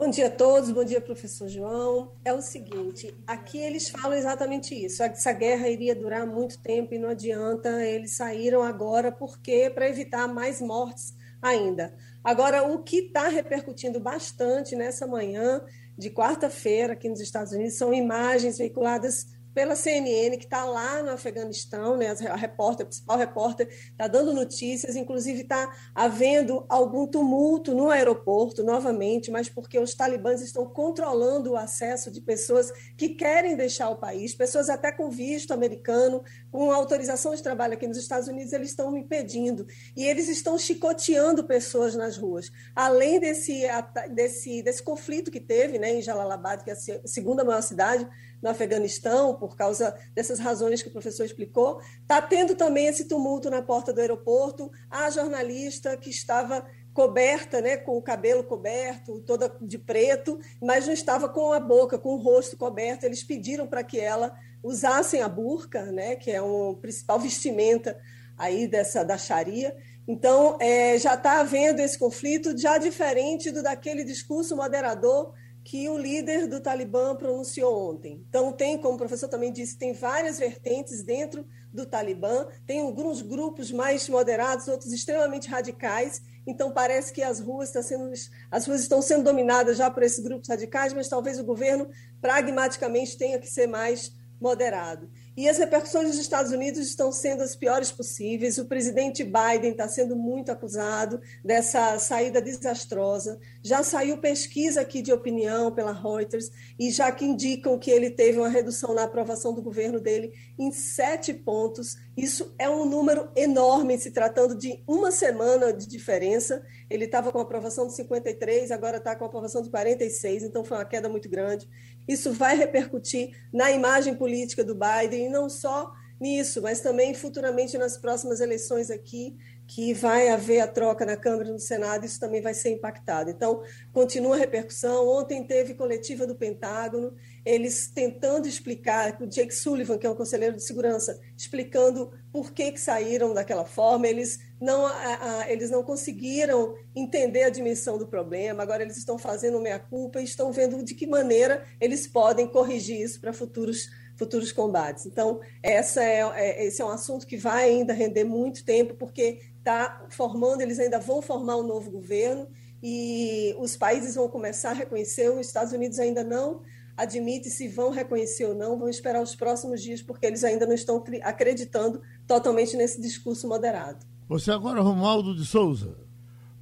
Bom dia a todos, bom dia, professor João. É o seguinte, aqui eles falam exatamente isso. Essa guerra iria durar muito tempo e não adianta, eles saíram agora porque para evitar mais mortes ainda. Agora, o que está repercutindo bastante nessa manhã de quarta-feira aqui nos Estados Unidos são imagens veiculadas pela CNN, que está lá no Afeganistão, né, a repórter, a principal repórter, está dando notícias, inclusive está havendo algum tumulto no aeroporto, novamente, mas porque os talibãs estão controlando o acesso de pessoas que querem deixar o país, pessoas até com visto americano, com autorização de trabalho aqui nos Estados Unidos, eles estão impedindo. E eles estão chicoteando pessoas nas ruas. Além desse, desse, desse conflito que teve né, em Jalalabad, que é a segunda maior cidade, no Afeganistão, por causa dessas razões que o professor explicou. Está tendo também esse tumulto na porta do aeroporto. A jornalista que estava coberta, né, com o cabelo coberto, toda de preto, mas não estava com a boca, com o rosto coberto. Eles pediram para que ela usassem a burca, né, que é uma principal vestimenta aí dessa da Sharia. Então, é, já está havendo esse conflito, já diferente do daquele discurso moderador que o líder do Talibã pronunciou ontem. Então, tem, como o professor também disse, tem várias vertentes dentro do Talibã, tem alguns grupos mais moderados, outros extremamente radicais. Então, parece que as ruas, estão sendo, as ruas estão sendo dominadas já por esses grupos radicais, mas talvez o governo, pragmaticamente, tenha que ser mais moderado. E as repercussões dos Estados Unidos estão sendo as piores possíveis. O presidente Biden está sendo muito acusado dessa saída desastrosa. Já saiu pesquisa aqui de opinião pela Reuters e já que indicam que ele teve uma redução na aprovação do governo dele em sete pontos. Isso é um número enorme, se tratando de uma semana de diferença. Ele estava com aprovação de 53, agora está com aprovação de 46, então foi uma queda muito grande. Isso vai repercutir na imagem política do Biden, e não só nisso, mas também futuramente nas próximas eleições aqui, que vai haver a troca na Câmara e no Senado, isso também vai ser impactado. Então, continua a repercussão. Ontem teve coletiva do Pentágono, eles tentando explicar, o Jake Sullivan, que é um conselheiro de segurança, explicando por que, que saíram daquela forma. Eles não, a, a, eles não conseguiram entender a dimensão do problema, agora eles estão fazendo meia-culpa e estão vendo de que maneira eles podem corrigir isso para futuros futuros combates. Então, essa é, é, esse é um assunto que vai ainda render muito tempo, porque está formando, eles ainda vão formar um novo governo e os países vão começar a reconhecer, os Estados Unidos ainda não admite se vão reconhecer ou não, vão esperar os próximos dias, porque eles ainda não estão acreditando totalmente nesse discurso moderado. Você agora, Romualdo de Souza.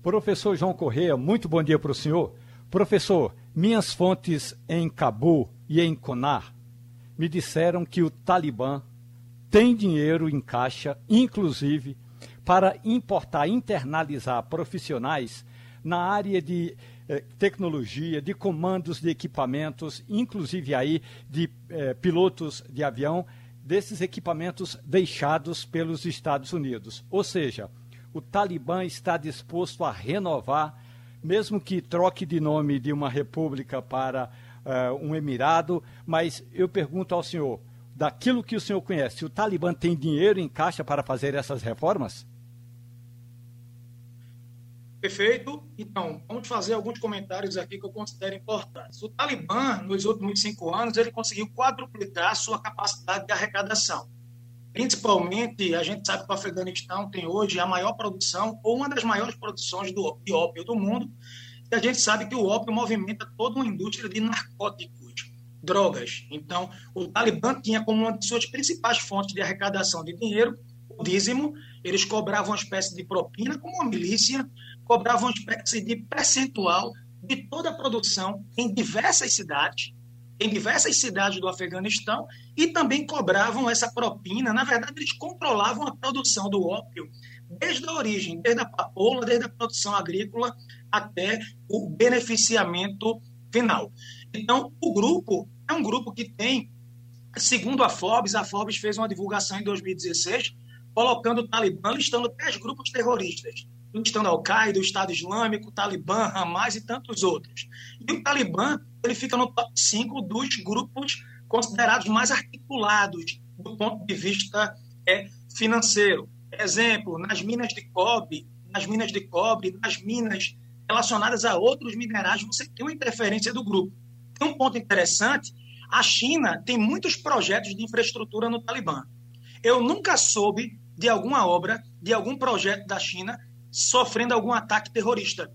Professor João Correia, muito bom dia para o senhor. Professor, minhas fontes em Cabu e em Conar me disseram que o Talibã tem dinheiro em caixa, inclusive para importar, internalizar profissionais na área de eh, tecnologia, de comandos de equipamentos, inclusive aí de eh, pilotos de avião, desses equipamentos deixados pelos Estados Unidos. Ou seja, o Talibã está disposto a renovar, mesmo que troque de nome de uma república para uh, um emirado, mas eu pergunto ao senhor, daquilo que o senhor conhece, o Talibã tem dinheiro em caixa para fazer essas reformas? Perfeito. Então, vamos fazer alguns comentários aqui que eu considero importantes. O Talibã, nos últimos cinco anos, ele conseguiu quadruplicar sua capacidade de arrecadação. Principalmente, a gente sabe que o Afeganistão tem hoje a maior produção, ou uma das maiores produções do, de ópio do mundo, e a gente sabe que o ópio movimenta toda uma indústria de narcóticos, drogas. Então, o Talibã tinha como uma de suas principais fontes de arrecadação de dinheiro o dízimo, eles cobravam uma espécie de propina, como uma milícia, cobravam uma espécie de percentual de toda a produção em diversas cidades, em diversas cidades do Afeganistão, e também cobravam essa propina. Na verdade, eles controlavam a produção do ópio desde a origem, desde a papoula, desde a produção agrícola até o beneficiamento final. Então, o grupo é um grupo que tem, segundo a Forbes, a Forbes fez uma divulgação em 2016, colocando o Talibã listando 10 grupos terroristas listando Al-Qaeda, o Estado Islâmico, o Talibã, Hamas e tantos outros. E o Talibã ele fica no top 5 dos grupos considerados mais articulados do ponto de vista é, financeiro. Exemplo, nas minas de cobre, nas minas de cobre, nas minas relacionadas a outros minerais, você tem uma interferência do grupo. Tem um ponto interessante, a China tem muitos projetos de infraestrutura no Talibã. Eu nunca soube de alguma obra, de algum projeto da China sofrendo algum ataque terrorista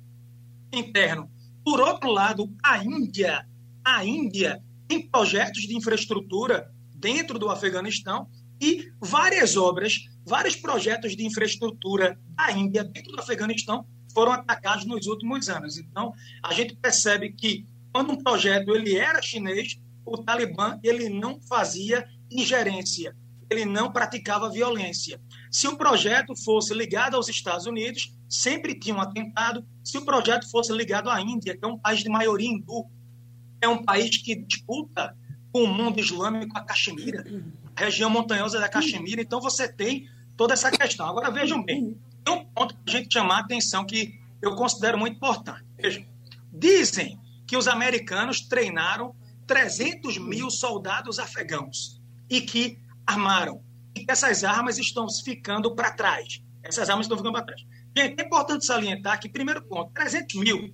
interno. Por outro lado, a Índia, a Índia tem projetos de infraestrutura dentro do Afeganistão e várias obras, vários projetos de infraestrutura da Índia dentro do Afeganistão foram atacados nos últimos anos. Então, a gente percebe que quando um projeto ele era chinês, o Talibã ele não fazia ingerência, ele não praticava violência. Se o projeto fosse ligado aos Estados Unidos, sempre tinha um atentado. Se o projeto fosse ligado à Índia, que é um país de maioria hindu, é um país que disputa com o mundo islâmico a Caxemira, a região montanhosa da Caxemira. Então você tem toda essa questão. Agora vejam bem, tem um ponto que a gente chamar a atenção que eu considero muito importante. Vejam, dizem que os americanos treinaram 300 mil soldados afegãos e que armaram. Essas armas estão ficando para trás. Essas armas estão ficando para trás. Gente, é importante salientar que, primeiro ponto, 300 mil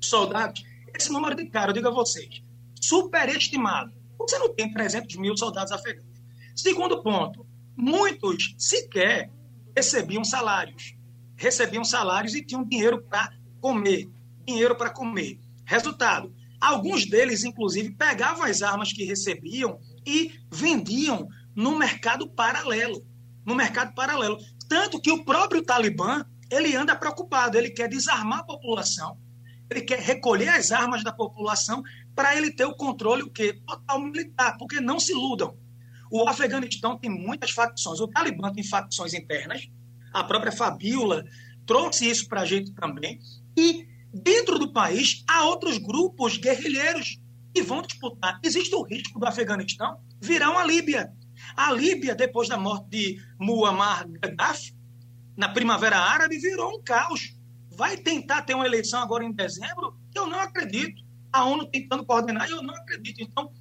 soldados, esse número de cara, eu digo a vocês, superestimado. Você não tem 300 mil soldados afegãos. Segundo ponto, muitos sequer recebiam salários. Recebiam salários e tinham dinheiro para comer. Dinheiro para comer. Resultado, alguns deles, inclusive, pegavam as armas que recebiam e vendiam no mercado paralelo. No mercado paralelo. Tanto que o próprio Talibã ele anda preocupado, ele quer desarmar a população, ele quer recolher as armas da população para ele ter o controle o quê? total militar, porque não se iludam. O Afeganistão tem muitas facções, o Talibã tem facções internas, a própria Fabiola trouxe isso para a gente também, e dentro do país há outros grupos guerrilheiros que vão disputar. Existe o risco do Afeganistão virar uma Líbia. A Líbia, depois da morte de Muammar Gaddafi, na Primavera Árabe, virou um caos. Vai tentar ter uma eleição agora em dezembro? Eu não acredito. A ONU tentando coordenar, eu não acredito. Então,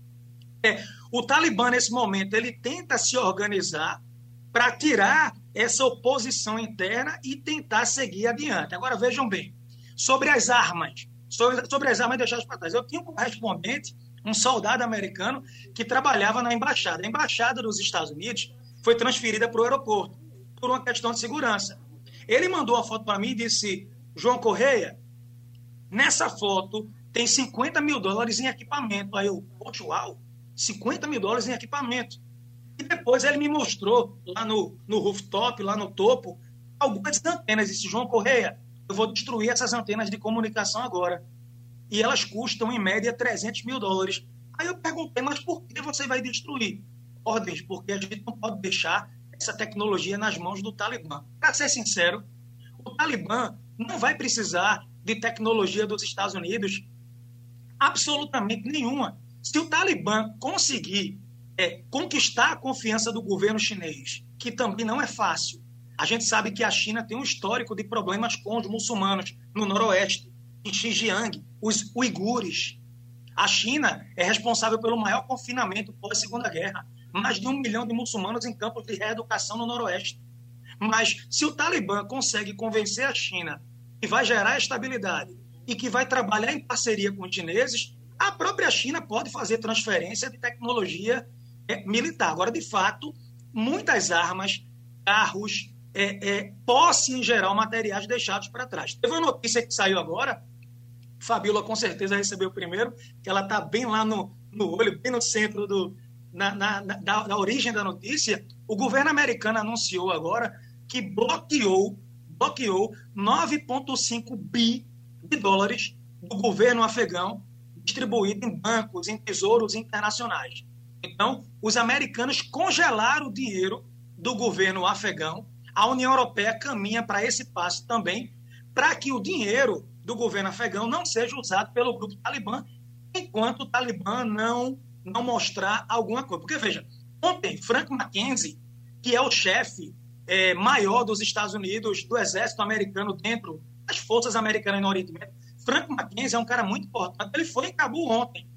é, o Talibã, nesse momento, ele tenta se organizar para tirar essa oposição interna e tentar seguir adiante. Agora, vejam bem, sobre as armas, sobre, sobre as armas deixadas para trás. Eu tinha um correspondente, um soldado americano, que trabalhava na embaixada. A embaixada dos Estados Unidos foi transferida para o aeroporto por uma questão de segurança. Ele mandou a foto para mim e disse: João Correia, nessa foto tem 50 mil dólares em equipamento. Aí eu, poxa, uau, 50 mil dólares em equipamento. E depois ele me mostrou lá no, no rooftop, lá no topo, algumas antenas. Disse, João Correia, eu vou destruir essas antenas de comunicação agora. E elas custam, em média, 300 mil dólares. Aí eu perguntei, mas por que você vai destruir? Ordens, porque a gente não pode deixar essa tecnologia nas mãos do Talibã. Para ser sincero, o Talibã não vai precisar de tecnologia dos Estados Unidos absolutamente nenhuma. Se o Talibã conseguir é, conquistar a confiança do governo chinês, que também não é fácil, a gente sabe que a China tem um histórico de problemas com os muçulmanos no Noroeste, em Xinjiang, os uigures. A China é responsável pelo maior confinamento pós-segunda guerra mais de um milhão de muçulmanos em campos de reeducação no Noroeste. Mas se o Talibã consegue convencer a China que vai gerar estabilidade e que vai trabalhar em parceria com os chineses, a própria China pode fazer transferência de tecnologia é, militar. Agora, de fato, muitas armas, carros, é, é, posse em geral, materiais deixados para trás. Teve uma notícia que saiu agora, Fabíola com certeza recebeu primeiro, que ela está bem lá no, no olho, bem no centro do, na, na, na da, da, origem da notícia, o governo americano anunciou agora que bloqueou, bloqueou 9,5 bi de dólares do governo afegão distribuído em bancos, em tesouros internacionais. Então, os americanos congelaram o dinheiro do governo afegão. A União Europeia caminha para esse passo também, para que o dinheiro do governo afegão não seja usado pelo grupo Talibã, enquanto o Talibã não não mostrar alguma coisa. Porque, veja, ontem, Frank McKenzie, que é o chefe é, maior dos Estados Unidos, do exército americano dentro das forças americanas no Oriente Médio, Frank McKenzie é um cara muito importante. Ele foi em Cabul ontem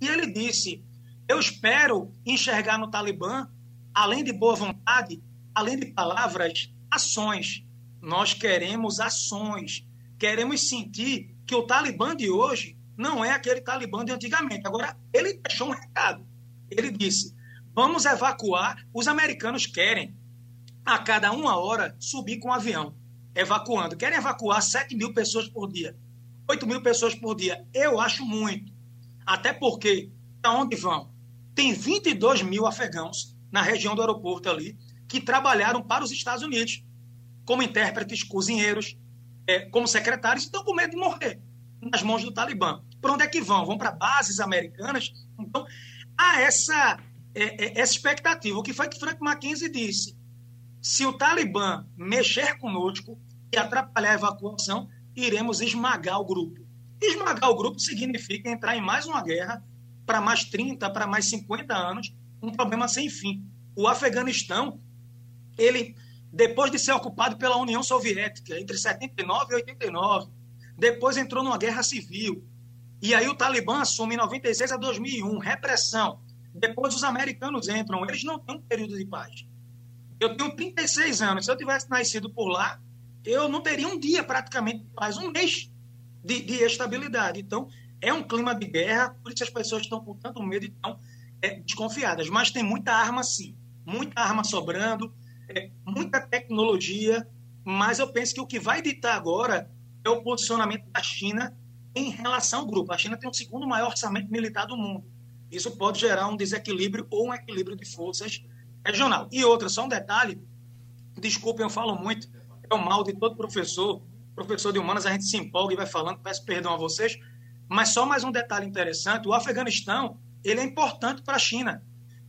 e ele disse: Eu espero enxergar no Talibã, além de boa vontade, além de palavras, ações. Nós queremos ações. Queremos sentir que o Talibã de hoje não é aquele Talibã de antigamente. Agora, ele deixou um recado. Ele disse: vamos evacuar. Os americanos querem, a cada uma hora, subir com um avião, evacuando. Querem evacuar 7 mil pessoas por dia, 8 mil pessoas por dia. Eu acho muito. Até porque, para onde vão? tem 22 mil afegãos na região do aeroporto ali que trabalharam para os Estados Unidos como intérpretes, cozinheiros, é, como secretários, estão com medo de morrer nas mãos do Talibã. Para onde é que vão? Vão para bases americanas? Então, há essa, é, é, essa expectativa. O que foi que Frank McKinsey disse? Se o Talibã mexer conosco e atrapalhar a evacuação, iremos esmagar o grupo. Esmagar o grupo significa entrar em mais uma guerra para mais 30, para mais 50 anos, um problema sem fim. O Afeganistão, ele, depois de ser ocupado pela União Soviética entre 79 e 89, depois entrou numa guerra civil. E aí o Talibã assume em 96 a 2001, repressão. Depois os americanos entram, eles não têm um período de paz. Eu tenho 36 anos, se eu tivesse nascido por lá, eu não teria um dia praticamente de paz, um mês de, de estabilidade. Então, é um clima de guerra, por isso as pessoas estão com tanto medo e estão é, desconfiadas. Mas tem muita arma, sim. Muita arma sobrando, é, muita tecnologia. Mas eu penso que o que vai ditar agora é o posicionamento da China em relação ao grupo. A China tem o segundo maior orçamento militar do mundo. Isso pode gerar um desequilíbrio ou um equilíbrio de forças regional. E outra, só um detalhe, desculpem, eu falo muito, é o mal de todo professor. Professor de humanas, a gente se empolga e vai falando, peço perdão a vocês, mas só mais um detalhe interessante: o Afeganistão ele é importante para a China,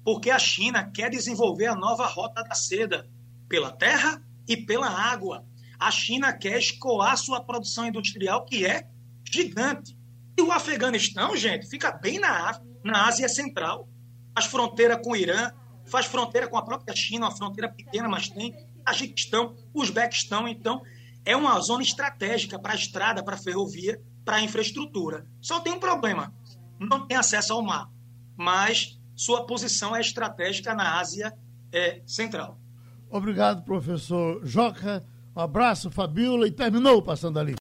porque a China quer desenvolver a nova rota da seda pela terra e pela água. A China quer escoar sua produção industrial, que é gigante. E o Afeganistão, gente, fica bem na, na Ásia Central. Faz fronteira com o Irã, faz fronteira com a própria China, uma fronteira pequena, mas tem Tajiquistão, Uzbequistão. Então, é uma zona estratégica para estrada, para ferrovia para infraestrutura. Só tem um problema: não tem acesso ao mar, mas sua posição é estratégica na Ásia é, Central. Obrigado, professor Joca. Um abraço, Fabiola, e terminou Passando ali.